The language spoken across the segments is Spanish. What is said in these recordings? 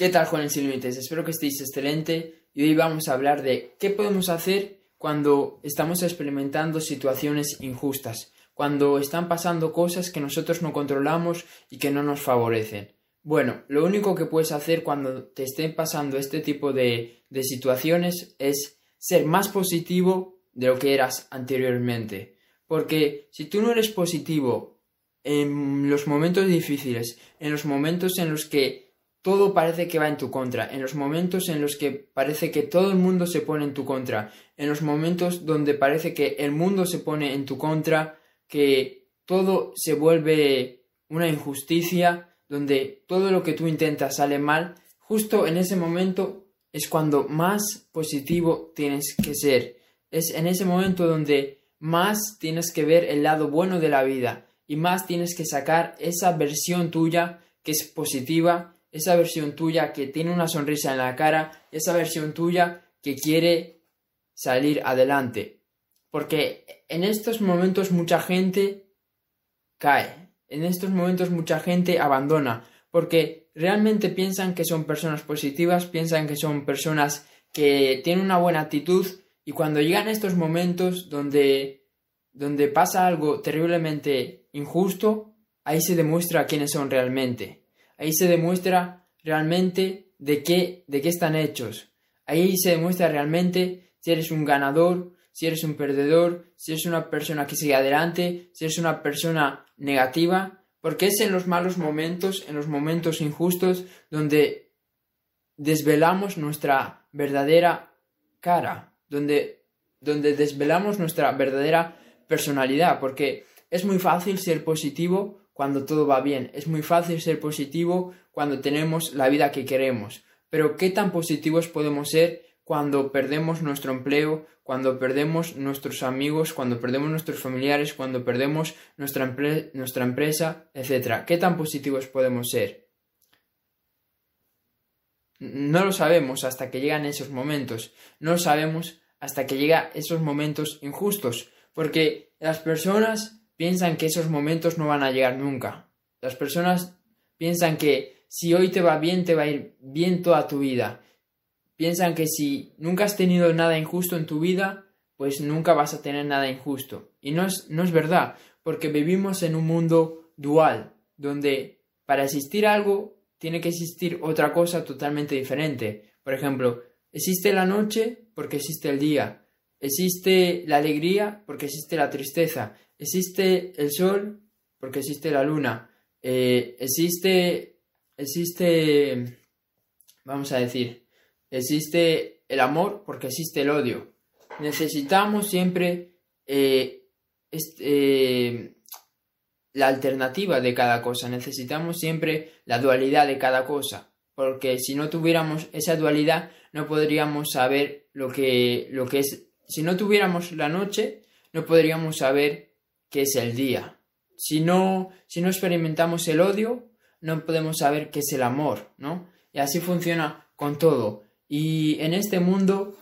¿Qué tal, jóvenes sin límites? Espero que estéis excelente y hoy vamos a hablar de qué podemos hacer cuando estamos experimentando situaciones injustas, cuando están pasando cosas que nosotros no controlamos y que no nos favorecen. Bueno, lo único que puedes hacer cuando te estén pasando este tipo de, de situaciones es ser más positivo de lo que eras anteriormente. Porque si tú no eres positivo en los momentos difíciles, en los momentos en los que todo parece que va en tu contra, en los momentos en los que parece que todo el mundo se pone en tu contra, en los momentos donde parece que el mundo se pone en tu contra, que todo se vuelve una injusticia, donde todo lo que tú intentas sale mal, justo en ese momento es cuando más positivo tienes que ser. Es en ese momento donde más tienes que ver el lado bueno de la vida y más tienes que sacar esa versión tuya que es positiva esa versión tuya que tiene una sonrisa en la cara, esa versión tuya que quiere salir adelante. Porque en estos momentos mucha gente cae, en estos momentos mucha gente abandona, porque realmente piensan que son personas positivas, piensan que son personas que tienen una buena actitud y cuando llegan estos momentos donde, donde pasa algo terriblemente injusto, ahí se demuestra quiénes son realmente. Ahí se demuestra realmente de qué, de qué están hechos. Ahí se demuestra realmente si eres un ganador, si eres un perdedor, si eres una persona que sigue adelante, si eres una persona negativa, porque es en los malos momentos, en los momentos injustos, donde desvelamos nuestra verdadera cara, donde, donde desvelamos nuestra verdadera personalidad, porque es muy fácil ser positivo cuando todo va bien. Es muy fácil ser positivo cuando tenemos la vida que queremos. Pero ¿qué tan positivos podemos ser cuando perdemos nuestro empleo, cuando perdemos nuestros amigos, cuando perdemos nuestros familiares, cuando perdemos nuestra, empresa, etcétera? ¿Qué tan positivos podemos ser? No lo sabemos hasta que llegan esos momentos. No lo sabemos hasta que llegan esos momentos injustos. Porque las personas piensan que esos momentos no van a llegar nunca. Las personas piensan que si hoy te va bien, te va a ir bien toda tu vida. Piensan que si nunca has tenido nada injusto en tu vida, pues nunca vas a tener nada injusto. Y no es, no es verdad, porque vivimos en un mundo dual, donde para existir algo tiene que existir otra cosa totalmente diferente. Por ejemplo, existe la noche porque existe el día, existe la alegría porque existe la tristeza, existe el sol porque existe la luna, eh, existe, existe, vamos a decir, existe el amor porque existe el odio. Necesitamos siempre eh, la alternativa de cada cosa, necesitamos siempre la dualidad de cada cosa, porque si no tuviéramos esa dualidad no podríamos saber lo que, lo que es, si no tuviéramos la noche no podríamos saber qué es el día. Si no, si no experimentamos el odio, no podemos saber qué es el amor, ¿no? Y así funciona con todo. Y en este mundo,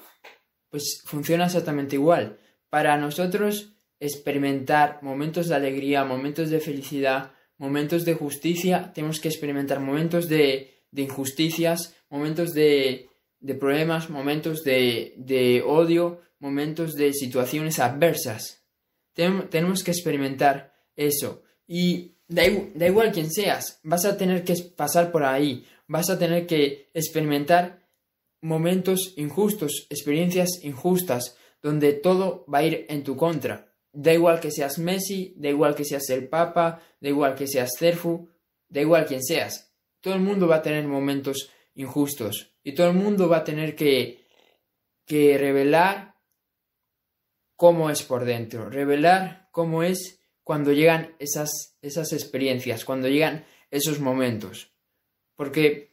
pues funciona exactamente igual. Para nosotros, experimentar momentos de alegría, momentos de felicidad, momentos de justicia, tenemos que experimentar momentos de, de injusticias, momentos de, de problemas, momentos de, de odio, momentos de situaciones adversas tenemos que experimentar eso. Y da, da igual quién seas, vas a tener que pasar por ahí, vas a tener que experimentar momentos injustos, experiencias injustas, donde todo va a ir en tu contra. Da igual que seas Messi, da igual que seas el Papa, da igual que seas Cerfu, da igual quién seas. Todo el mundo va a tener momentos injustos y todo el mundo va a tener que, que revelar cómo es por dentro, revelar cómo es cuando llegan esas, esas experiencias, cuando llegan esos momentos. Porque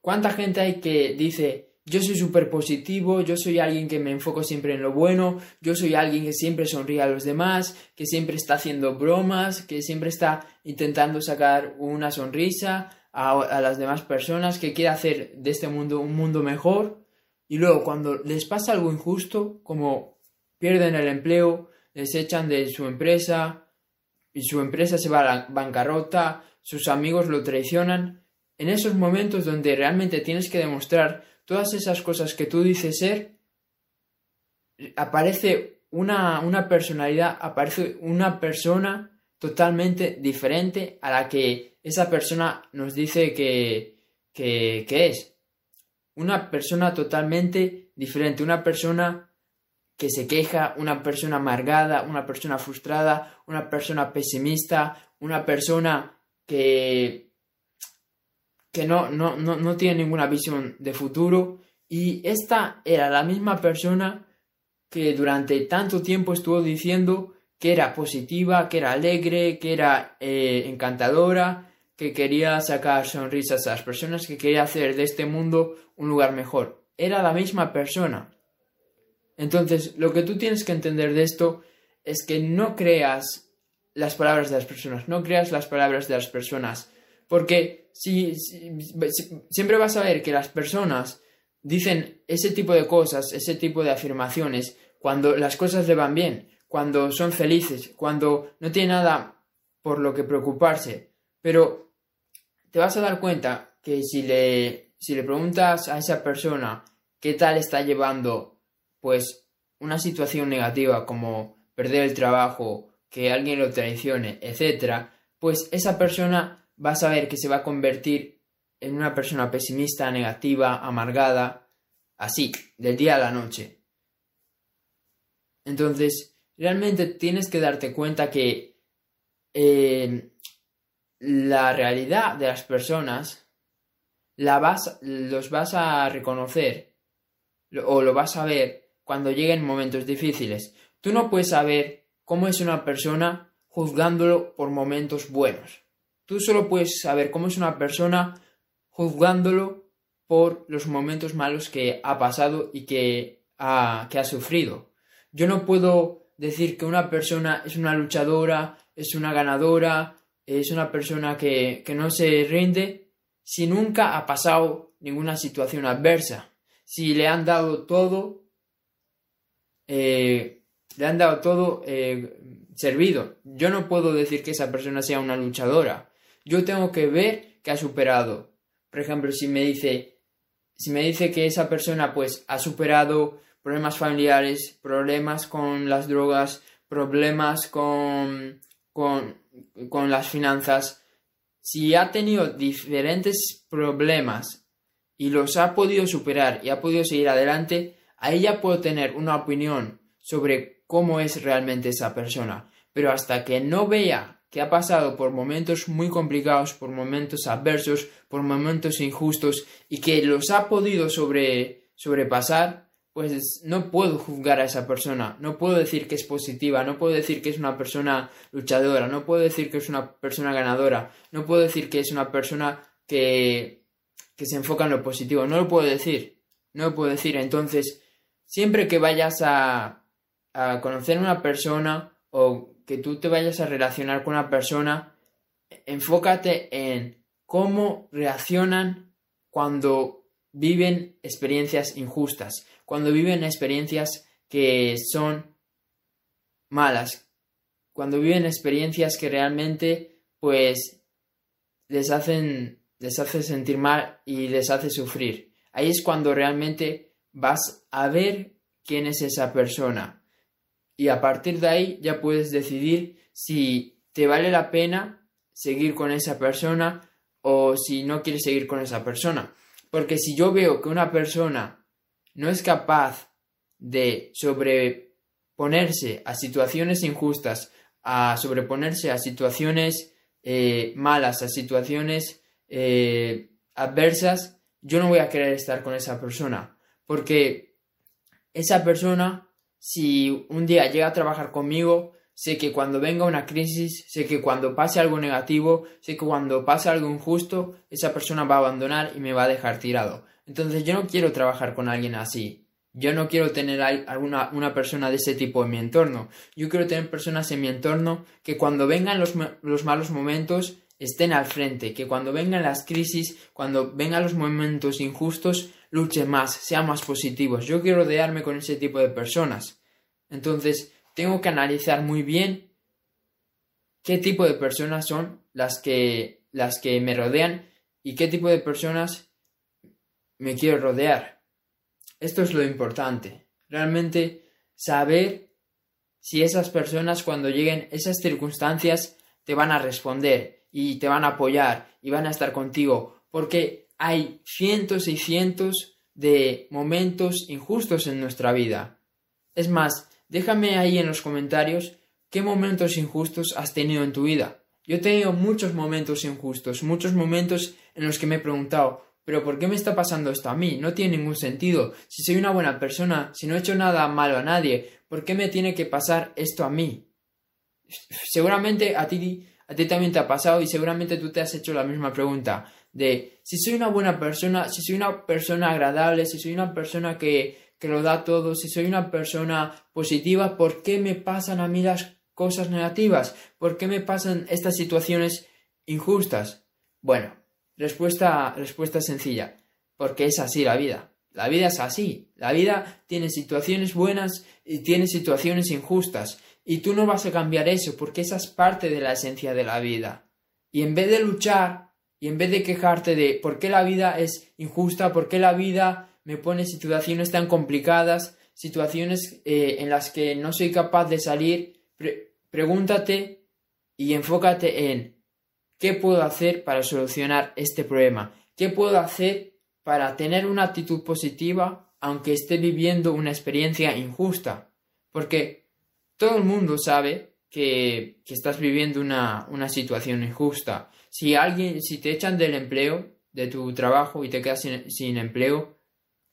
¿cuánta gente hay que dice, yo soy súper positivo, yo soy alguien que me enfoco siempre en lo bueno, yo soy alguien que siempre sonríe a los demás, que siempre está haciendo bromas, que siempre está intentando sacar una sonrisa a, a las demás personas, que quiere hacer de este mundo un mundo mejor? Y luego cuando les pasa algo injusto, como pierden el empleo, les echan de su empresa y su empresa se va a la bancarrota, sus amigos lo traicionan. en esos momentos donde realmente tienes que demostrar todas esas cosas que tú dices ser, aparece una, una personalidad, aparece una persona totalmente diferente a la que esa persona nos dice que, que, que es. Una persona totalmente diferente, una persona que se queja, una persona amargada, una persona frustrada, una persona pesimista, una persona que, que no, no, no, no tiene ninguna visión de futuro. Y esta era la misma persona que durante tanto tiempo estuvo diciendo que era positiva, que era alegre, que era eh, encantadora, que quería sacar sonrisas a las personas, que quería hacer de este mundo un lugar mejor. Era la misma persona. Entonces, lo que tú tienes que entender de esto es que no creas las palabras de las personas, no creas las palabras de las personas, porque si, siempre vas a ver que las personas dicen ese tipo de cosas, ese tipo de afirmaciones, cuando las cosas le van bien, cuando son felices, cuando no tiene nada por lo que preocuparse. Pero te vas a dar cuenta que si le, si le preguntas a esa persona qué tal está llevando, pues, una situación negativa como perder el trabajo, que alguien lo traicione, etc., pues esa persona va a saber que se va a convertir en una persona pesimista, negativa, amargada, así, del día a la noche. Entonces, realmente tienes que darte cuenta que eh, la realidad de las personas la vas, los vas a reconocer o lo vas a ver cuando lleguen momentos difíciles. Tú no puedes saber cómo es una persona juzgándolo por momentos buenos. Tú solo puedes saber cómo es una persona juzgándolo por los momentos malos que ha pasado y que ha, que ha sufrido. Yo no puedo decir que una persona es una luchadora, es una ganadora, es una persona que, no se rinde si nunca ha pasado ninguna situación adversa. Si le han dado todo, eh, le han dado todo eh, servido. Yo no puedo decir que esa persona sea una luchadora. Yo tengo que ver que ha superado. Por ejemplo, si me dice, si me dice que esa persona pues ha superado problemas familiares, problemas con las drogas, problemas con, con, con las finanzas, si ha tenido diferentes problemas y los ha podido superar y ha podido seguir adelante, ahí ya puedo tener una opinión sobre cómo es realmente esa persona. Pero hasta que no vea que ha pasado por momentos muy complicados, por momentos adversos, por momentos injustos y que los ha podido sobre, sobrepasar, pues no puedo juzgar a esa persona, no puedo decir que es positiva, no puedo decir que es una persona luchadora, no puedo decir que es una persona ganadora, no puedo decir que es una persona que, que se enfoca en lo positivo, no lo puedo decir, no lo puedo decir. Entonces, siempre que vayas a, a conocer a una persona o que tú te vayas a relacionar con una persona, enfócate en cómo reaccionan cuando viven experiencias injustas cuando viven experiencias que son malas, cuando viven experiencias que realmente pues les hacen les hace sentir mal y les hace sufrir. Ahí es cuando realmente vas a ver quién es esa persona. Y a partir de ahí ya puedes decidir si te vale la pena seguir con esa persona o si no quieres seguir con esa persona. Porque si yo veo que una persona no es capaz de sobreponerse a situaciones injustas, a sobreponerse a situaciones eh, malas, a situaciones eh, adversas, yo no voy a querer estar con esa persona. Porque esa persona, si un día llega a trabajar conmigo, sé que cuando venga una crisis, sé que cuando pase algo negativo, sé que cuando pase algo injusto, esa persona va a abandonar y me va a dejar tirado. Entonces yo no quiero trabajar con alguien así. Yo no quiero tener alguna una persona de ese tipo en mi entorno. Yo quiero tener personas en mi entorno que cuando vengan los, los malos momentos estén al frente, que cuando vengan las crisis, cuando vengan los momentos injustos, luchen más, sean más positivos. Yo quiero rodearme con ese tipo de personas. Entonces, tengo que analizar muy bien qué tipo de personas son las que, las que me rodean y qué tipo de personas me quiero rodear. Esto es lo importante. Realmente saber si esas personas cuando lleguen esas circunstancias te van a responder y te van a apoyar y van a estar contigo. Porque hay cientos y cientos de momentos injustos en nuestra vida. Es más, déjame ahí en los comentarios qué momentos injustos has tenido en tu vida. Yo he tenido muchos momentos injustos, muchos momentos en los que me he preguntado, pero ¿por qué me está pasando esto a mí? No tiene ningún sentido. Si soy una buena persona, si no he hecho nada malo a nadie, ¿por qué me tiene que pasar esto a mí? Seguramente a ti, a ti también te ha pasado y seguramente tú te has hecho la misma pregunta de si soy una buena persona, si soy una persona agradable, si soy una persona que, que lo da todo, si soy una persona positiva, ¿por qué me pasan a mí las cosas negativas? ¿Por qué me pasan estas situaciones injustas? Bueno, respuesta, respuesta sencilla, porque es así la vida. La vida es así. La vida tiene situaciones buenas y tiene situaciones injustas. Y tú no vas a cambiar eso porque esa es parte de la esencia de la vida. Y en vez de luchar y en vez de quejarte de por qué la vida es injusta, por qué la vida me pone situaciones tan complicadas, situaciones eh, en las que no soy capaz de salir, pregúntate y enfócate en qué puedo hacer para solucionar este problema, qué puedo hacer para tener una actitud positiva aunque esté viviendo una experiencia injusta, porque todo el mundo sabe que, estás viviendo una, situación injusta. Si alguien, si te echan del empleo, de tu trabajo y te quedas sin, sin empleo,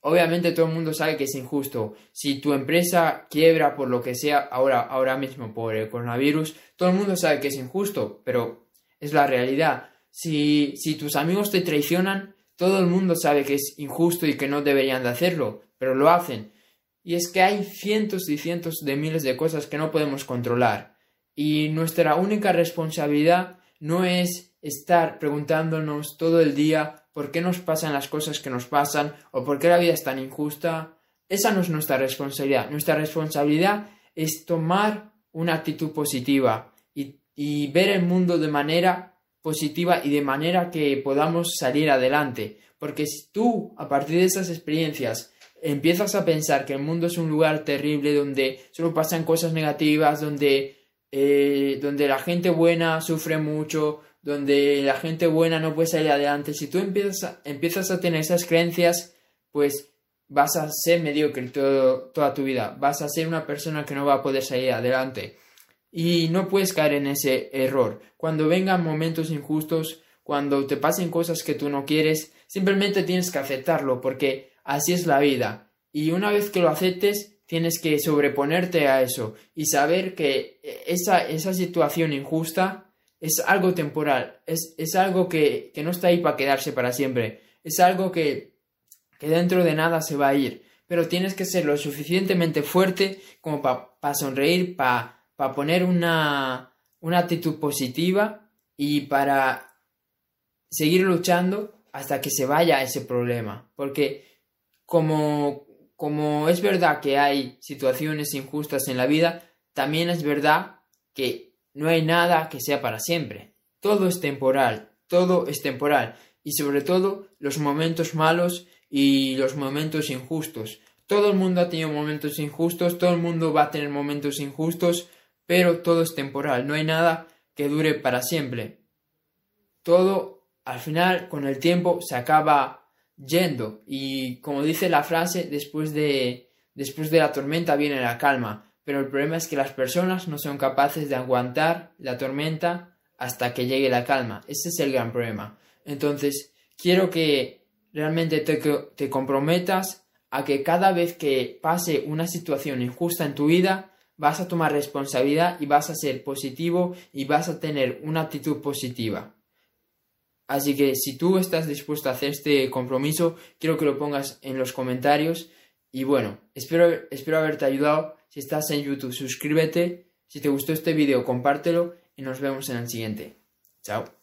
Obviamente todo el mundo sabe que es injusto. Si tu empresa quiebra por lo que sea ahora, ahora mismo por el coronavirus, todo el mundo sabe que es injusto, pero es la realidad. Si, si tus amigos te traicionan, todo el mundo sabe que es injusto y que no deberían de hacerlo, pero lo hacen. Y es que hay cientos y cientos de miles de cosas que no podemos controlar. Y nuestra única responsabilidad no es estar preguntándonos todo el día por qué nos pasan las cosas que nos pasan o por qué la vida es tan injusta. Esa no es nuestra responsabilidad. Nuestra responsabilidad es tomar una actitud positiva y, y ver el mundo de manera positiva y de manera que podamos salir adelante. Porque si tú, a partir de esas experiencias, empiezas a pensar que el mundo es un lugar terrible donde solo pasan cosas negativas, donde, eh, donde la gente buena sufre mucho, donde la gente buena no puede salir adelante, si tú empiezas a, empiezas a tener esas creencias, pues vas a ser mediocre todo, toda tu vida, vas a ser una persona que no va a poder salir adelante. Y no puedes caer en ese error. Cuando vengan momentos injustos, cuando te pasen cosas que tú no quieres, simplemente tienes que aceptarlo, porque así es la vida. Y una vez que lo aceptes, tienes que sobreponerte a eso y saber que esa, esa situación injusta es algo temporal, es, es algo que, que, no está ahí para quedarse para siempre, es algo que, que dentro de nada se va a ir, pero tienes que ser lo suficientemente fuerte como para sonreír, para poner una, una actitud positiva y para seguir luchando hasta que se vaya ese problema, porque como, como es verdad que hay situaciones injustas en la vida, también es verdad que no hay nada que sea para siempre. Todo es temporal, todo es temporal. Y sobre todo los momentos malos y los momentos injustos. Todo el mundo ha tenido momentos injustos, todo el mundo va a tener momentos injustos, pero todo es temporal, no hay nada que dure para siempre. Todo, al final, con el tiempo, se acaba yendo. Y como dice la frase, después de, después de la tormenta viene la calma pero el problema es que las personas no son capaces de aguantar la tormenta hasta que llegue la calma. Ese es el gran problema. Entonces, quiero que realmente te, te comprometas a que cada vez que pase una situación injusta en tu vida, vas a tomar responsabilidad y vas a ser positivo y vas a tener una actitud positiva. Así que si tú estás dispuesto a hacer este compromiso, quiero que lo pongas en los comentarios. Y bueno, espero, espero haberte ayudado. Si estás en YouTube, suscríbete. Si te gustó este vídeo, compártelo y nos vemos en el siguiente. Chao.